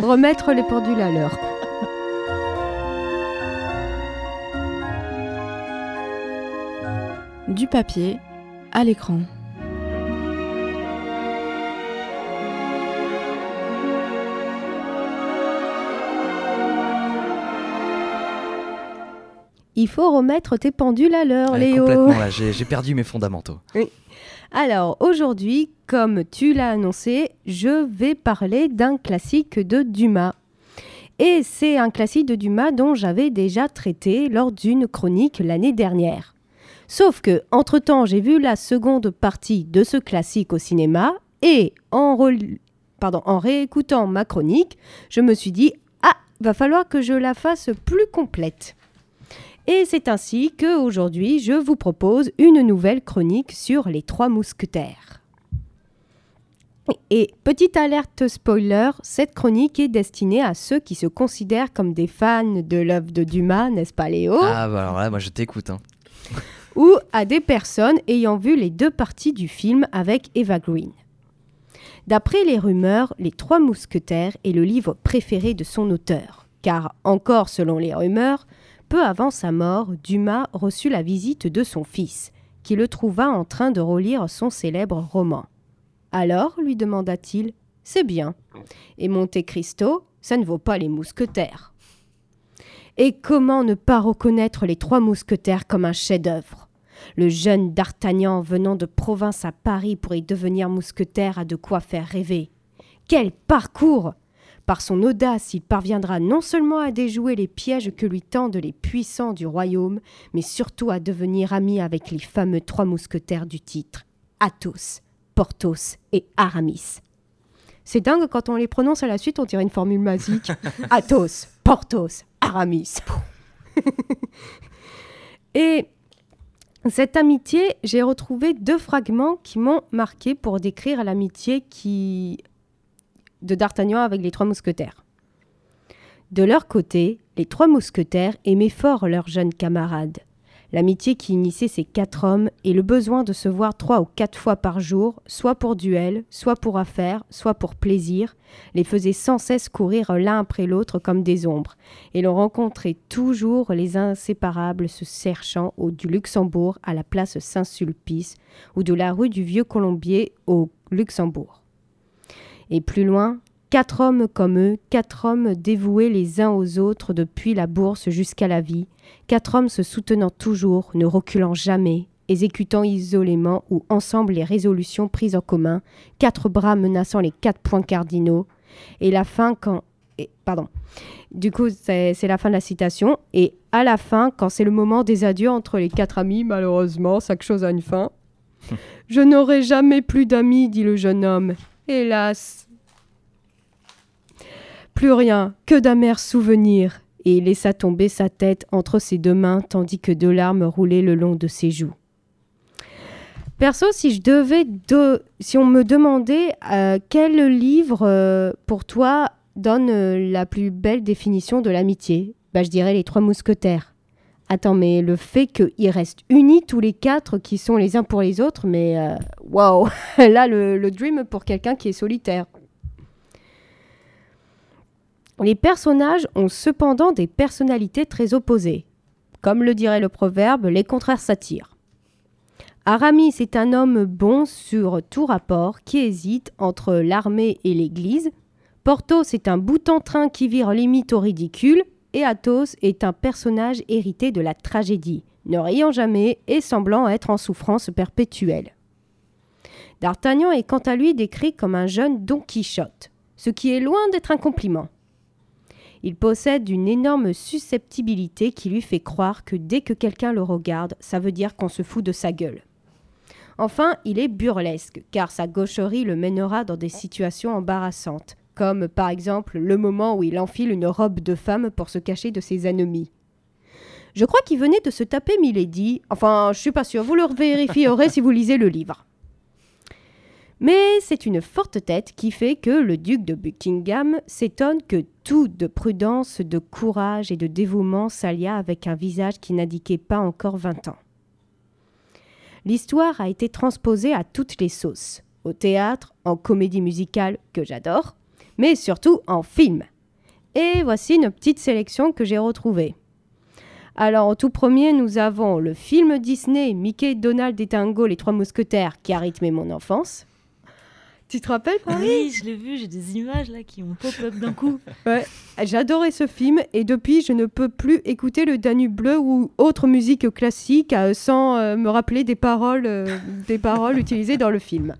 remettre les pendules à l'heure. Du papier à l'écran. Il faut remettre tes pendules à l'heure, Ouais, Léo. complètement, là, j'ai j'ai perdu mes fondamentaux. Alors aujourd'hui, comme tu l'as annoncé, je vais parler d'un classique de Dumas. Et c'est un classique de Dumas dont j'avais déjà traité lors d'une chronique l'année dernière. Sauf que, entre-temps, j'ai vu la seconde partie de ce classique au cinéma et en, en réécoutant ma chronique, je me suis dit Ah, va falloir que je la fasse plus complète. Et c'est ainsi que aujourd'hui, je vous propose une nouvelle chronique sur les trois mousquetaires. Et petite alerte spoiler, cette chronique est destinée à ceux qui se considèrent comme des fans de l'œuvre de Dumas, n'est-ce pas Léo? Ah, bah alors là, moi je t'écoute. hein. ou à des personnes ayant vu les deux parties du film avec Eva Green. D'après les rumeurs, Les Trois Mousquetaires est le livre préféré de son auteur, car encore selon les rumeurs, peu avant sa mort, Dumas reçut la visite de son fils, qui le trouva en train de relire son célèbre roman. Alors, lui demanda-t-il, c'est bien. Et Monte Cristo, ça ne vaut pas les mousquetaires. Et comment ne pas reconnaître les trois mousquetaires comme un chef-d'œuvre? Le jeune D'Artagnan venant de province à Paris pour y devenir mousquetaire a de quoi faire rêver. Quel parcours Par son audace, il parviendra non seulement à déjouer les pièges que lui tendent les puissants du royaume, mais surtout à devenir ami avec les fameux trois mousquetaires du titre, Athos, Porthos et Aramis. C'est dingue quand on les prononce à la suite, on dirait une formule magique. Athos, Porthos, Aramis. Et cette amitié, j'ai retrouvé deux fragments qui m'ont marqué pour décrire l'amitié qui de D'Artagnan avec les trois mousquetaires. De leur côté, les trois mousquetaires aimaient fort leurs jeunes camarades. L'amitié qui initiait ces quatre hommes et le besoin de se voir trois ou quatre fois par jour, soit pour duel, soit pour affaires, soit pour plaisir, les faisait sans cesse courir l'un après l'autre comme des ombres, et l'on rencontrait toujours les inséparables se cherchant au du Luxembourg à la place Saint-Sulpice ou de la rue du Vieux Colombier au Luxembourg. Et plus loin, quatre hommes comme eux, quatre hommes dévoués les uns aux autres depuis la bourse jusqu'à la vie, quatre hommes se soutenant toujours, ne reculant jamais, exécutant isolément ou ensemble les résolutions prises en commun, quatre bras menaçant les quatre points cardinaux, et la fin quand... et- pardon. Du coup, c'est c'est la fin de la citation. Et à la fin, quand c'est le moment des adieux entre les quatre amis, malheureusement, chaque chose a une fin. Je n'aurai jamais plus d'amis, dit le jeune homme. Hélas. Plus rien, que d'amers souvenirs. Et il laissa tomber sa tête entre ses deux mains tandis que deux larmes roulaient le long de ses joues. Perso, si je devais, de- si on me demandait euh, quel livre euh, pour toi donne euh, la plus belle définition de l'amitié, bah, je dirais les trois mousquetaires. Attends, mais le fait qu'ils restent unis tous les quatre, qui sont les uns pour les autres, mais euh, waouh, là le, le dream pour quelqu'un qui est solitaire. Les personnages ont cependant des personnalités très opposées. Comme le dirait le proverbe, les contraires s'attirent. Aramis est un homme bon sur tout rapport qui hésite entre l'armée et l'Église. Porthos est un bout en train qui vire limite au ridicule. Et Athos est un personnage hérité de la tragédie, ne riant jamais et semblant être en souffrance perpétuelle. D'Artagnan est quant à lui décrit comme un jeune Don Quichotte, ce qui est loin d'être un compliment. Il possède une énorme susceptibilité qui lui fait croire que dès que quelqu'un le regarde, ça veut dire qu'on se fout de sa gueule. Enfin, il est burlesque, car sa gaucherie le mènera dans des situations embarrassantes, comme par exemple le moment où il enfile une robe de femme pour se cacher de ses ennemis. Je crois qu'il venait de se taper Milady, enfin, je suis pas sûre, vous le vérifierez si vous lisez le livre. Mais c'est une forte tête qui fait que le duc de Buckingham s'étonne que tout de prudence, de courage et de dévouement s'allia avec un visage qui n'indiquait pas encore vingt ans. L'histoire a été transposée à toutes les sauces, au théâtre, en comédie musicale que j'adore, mais surtout en film. Et voici une petite sélection que j'ai retrouvée. Alors, en tout premier, nous avons le film Disney Mickey, Donald et Tango, les trois mousquetaires, qui a rythmé mon enfance. Tu te rappelles Oui, je l'ai vu, j'ai des images là qui ont pop-up d'un coup. Ouais, j'adorais ce film et depuis, je ne peux plus écouter le Danube bleu ou autre musique classique sans euh, me rappeler des paroles, euh, des paroles utilisées dans le film.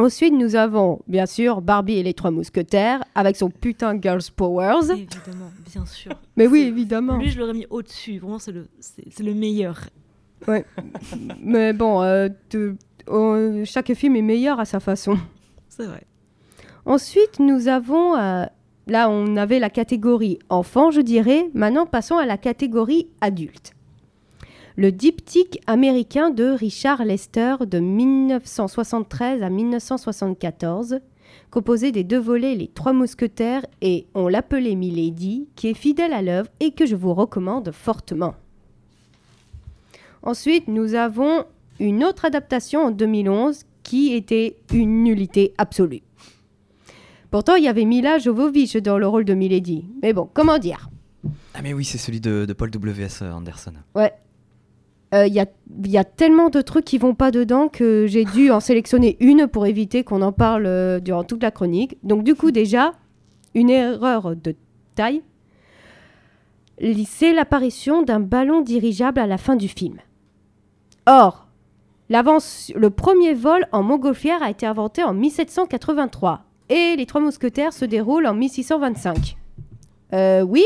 Ensuite, nous avons bien sûr Barbie et les trois mousquetaires avec son putain Girls Powers. Évidemment, bien sûr. Mais oui, évidemment. Lui, je l'aurais mis au-dessus. Vraiment, c'est le, c'est, le meilleur. Mais bon, euh, de- euh, chaque film est meilleur à sa façon. C'est vrai. Ensuite, nous avons. euh, là, on avait la catégorie enfant, je dirais. Maintenant, passons à la catégorie adulte. Le diptyque américain de Richard Lester de 1973 à 1974, composé des deux volets Les Trois Mousquetaires et On l'appelait Milady, qui est fidèle à l'œuvre et que je vous recommande fortement. Ensuite, nous avons une autre adaptation en 2011 qui était une nullité absolue. Pourtant, il y avait Mila Jovovich dans le rôle de Milady. Mais bon, comment dire? Ah mais oui, c'est celui de, de Paul W.S. Anderson. Ouais. Euh, Il y, a, tellement de trucs qui vont pas dedans que j'ai dû en sélectionner une pour éviter qu'on en parle euh, durant toute la chronique. Donc du coup, déjà, une erreur de taille. C'est l'apparition d'un ballon dirigeable à la fin du film. Or, le premier vol en montgolfière a été inventé en 1783 et les Trois Mousquetaires se déroulent en 1625. Euh, oui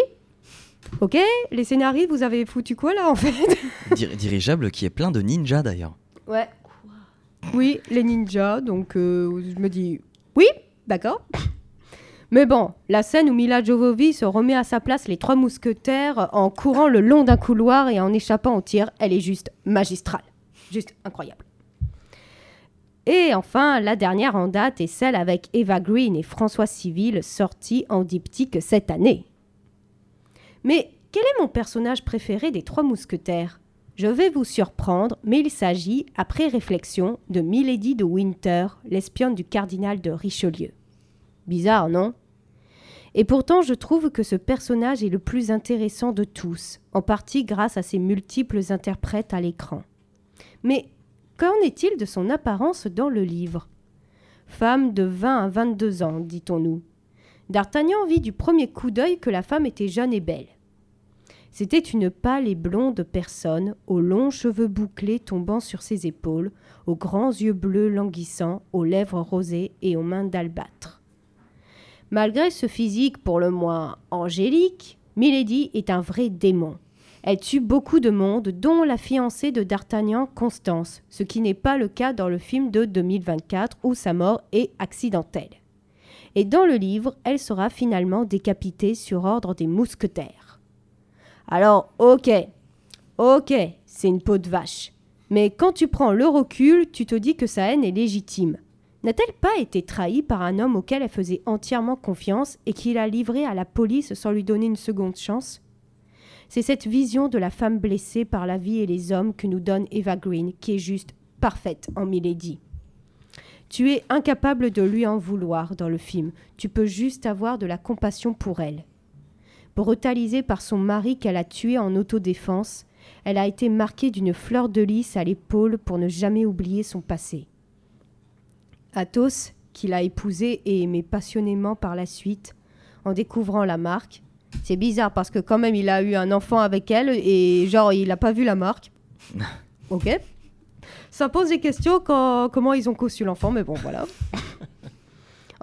Ok, les scénaristes, vous avez foutu quoi là en fait Dir- dirigeable qui est plein de ninjas d'ailleurs. Ouais. Oui, les ninjas, donc euh, je me dis oui, d'accord. Mais bon, la scène où Mila Jovovich se remet à sa place les trois mousquetaires en courant le long d'un couloir et en échappant au tir, elle est juste magistrale. Juste incroyable. Et enfin, la dernière en date est celle avec Eva Green et François Civil, sortie en diptyque cette année. Mais quel est mon personnage préféré des trois mousquetaires? Je vais vous surprendre, mais il s'agit, après réflexion, de Milady de Winter, l'espionne du cardinal de Richelieu. Bizarre, non? Et pourtant, je trouve que ce personnage est le plus intéressant de tous, en partie grâce à ses multiples interprètes à l'écran. Mais qu'en est-il de son apparence dans le livre? Femme de 20 à 22 ans, dit-on-nous. D'Artagnan vit du premier coup d'œil que la femme était jeune et belle. C'était une pâle et blonde personne, aux longs cheveux bouclés tombant sur ses épaules, aux grands yeux bleus languissants, aux lèvres rosées et aux mains d'albâtre. Malgré ce physique pour le moins angélique, Milady est un vrai démon. Elle tue beaucoup de monde, dont la fiancée de D'Artagnan, Constance, ce qui n'est pas le cas dans le film de 2024 où sa mort est accidentelle. Et dans le livre, elle sera finalement décapitée sur ordre des mousquetaires. Alors, ok, ok, c'est une peau de vache. Mais quand tu prends le recul, tu te dis que sa haine est légitime. N'a-t-elle pas été trahie par un homme auquel elle faisait entièrement confiance et qui l'a livrée à la police sans lui donner une seconde chance? C'est cette vision de la femme blessée par la vie et les hommes que nous donne Eva Green qui est juste parfaite en Milady. Tu es incapable de lui en vouloir dans le film, tu peux juste avoir de la compassion pour elle. Brutalisée par son mari qu'elle a tué en autodéfense, elle a été marquée d'une fleur de lys à l'épaule pour ne jamais oublier son passé. Athos, qui l'a épousée et aimée passionnément par la suite, en découvrant la marque, c'est bizarre parce que quand même il a eu un enfant avec elle et genre il n'a pas vu la marque. ok. Ça pose des questions quand, comment ils ont conçu l'enfant, mais bon voilà.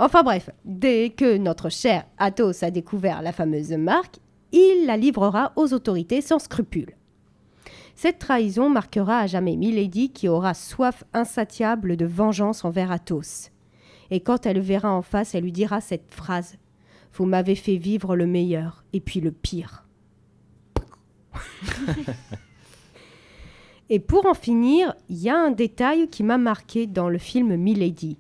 Enfin bref, dès que notre cher Athos a découvert la fameuse marque, il la livrera aux autorités sans scrupule. Cette trahison marquera à jamais Milady qui aura soif insatiable de vengeance envers Athos. Et quand elle le verra en face, elle lui dira cette phrase Vous m'avez fait vivre le meilleur et puis le pire. et pour en finir, il y a un détail qui m'a marqué dans le film Milady.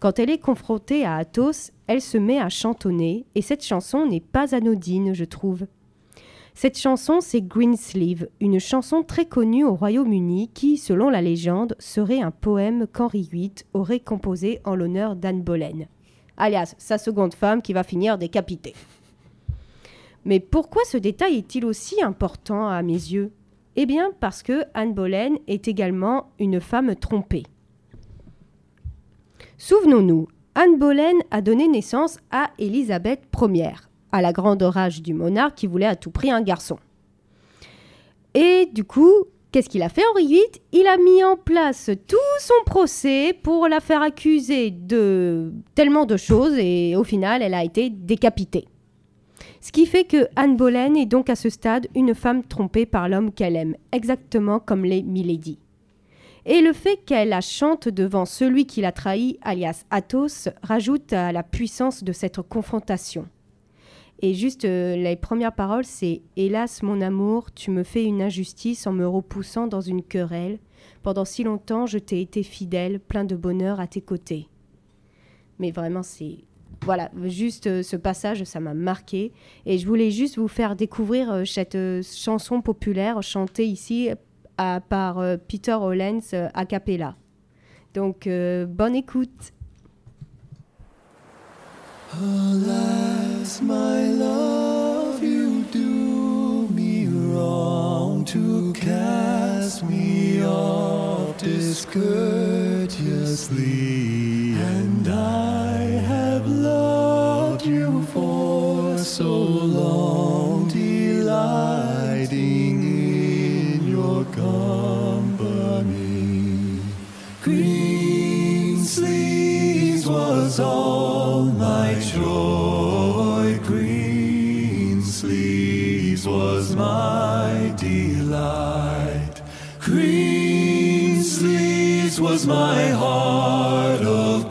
Quand elle est confrontée à Athos, elle se met à chantonner, et cette chanson n'est pas anodine, je trouve. Cette chanson, c'est Greensleeve, une chanson très connue au Royaume-Uni qui, selon la légende, serait un poème qu'Henri VIII aurait composé en l'honneur d'Anne Boleyn. alias sa seconde femme qui va finir décapitée. Mais pourquoi ce détail est-il aussi important à mes yeux? Eh bien parce que Anne Boleyn est également une femme trompée. Souvenons-nous, Anne Boleyn a donné naissance à Élisabeth Ier, à la grande rage du monarque qui voulait à tout prix un garçon. Et du coup, qu'est-ce qu'il a fait Henri VIII Il a mis en place tout son procès pour la faire accuser de tellement de choses et au final, elle a été décapitée. Ce qui fait que Anne Boleyn est donc à ce stade une femme trompée par l'homme qu'elle aime, exactement comme les Milady. Et le fait qu'elle la chante devant celui qui l'a trahi, alias Athos, rajoute à la puissance de cette confrontation. Et juste, euh, les premières paroles, c'est Hélas, mon amour, tu me fais une injustice en me repoussant dans une querelle. Pendant si longtemps, je t'ai été fidèle, plein de bonheur à tes côtés. Mais vraiment, c'est. Voilà, juste euh, ce passage, ça m'a marqué. Et je voulais juste vous faire découvrir euh, cette chanson populaire chantée ici à- par euh, Peter Hollens euh, a cappella. Donc, euh, bonne écoute. Alas, my love, you do me wrong to cast me off discourteously, and I have loved you for so long, sleeves was my delight. Green sleeves was my heart of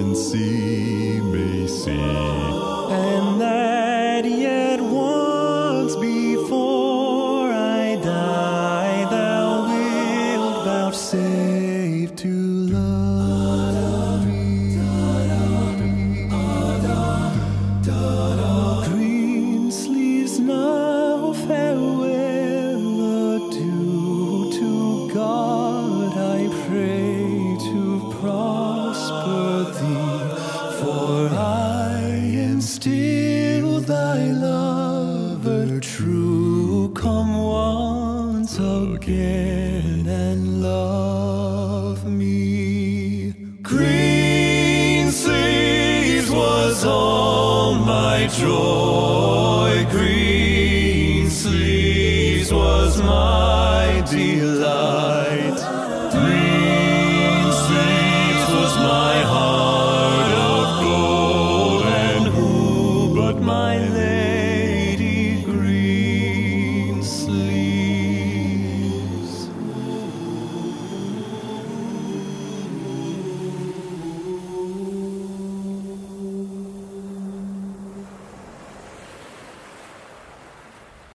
and see may see.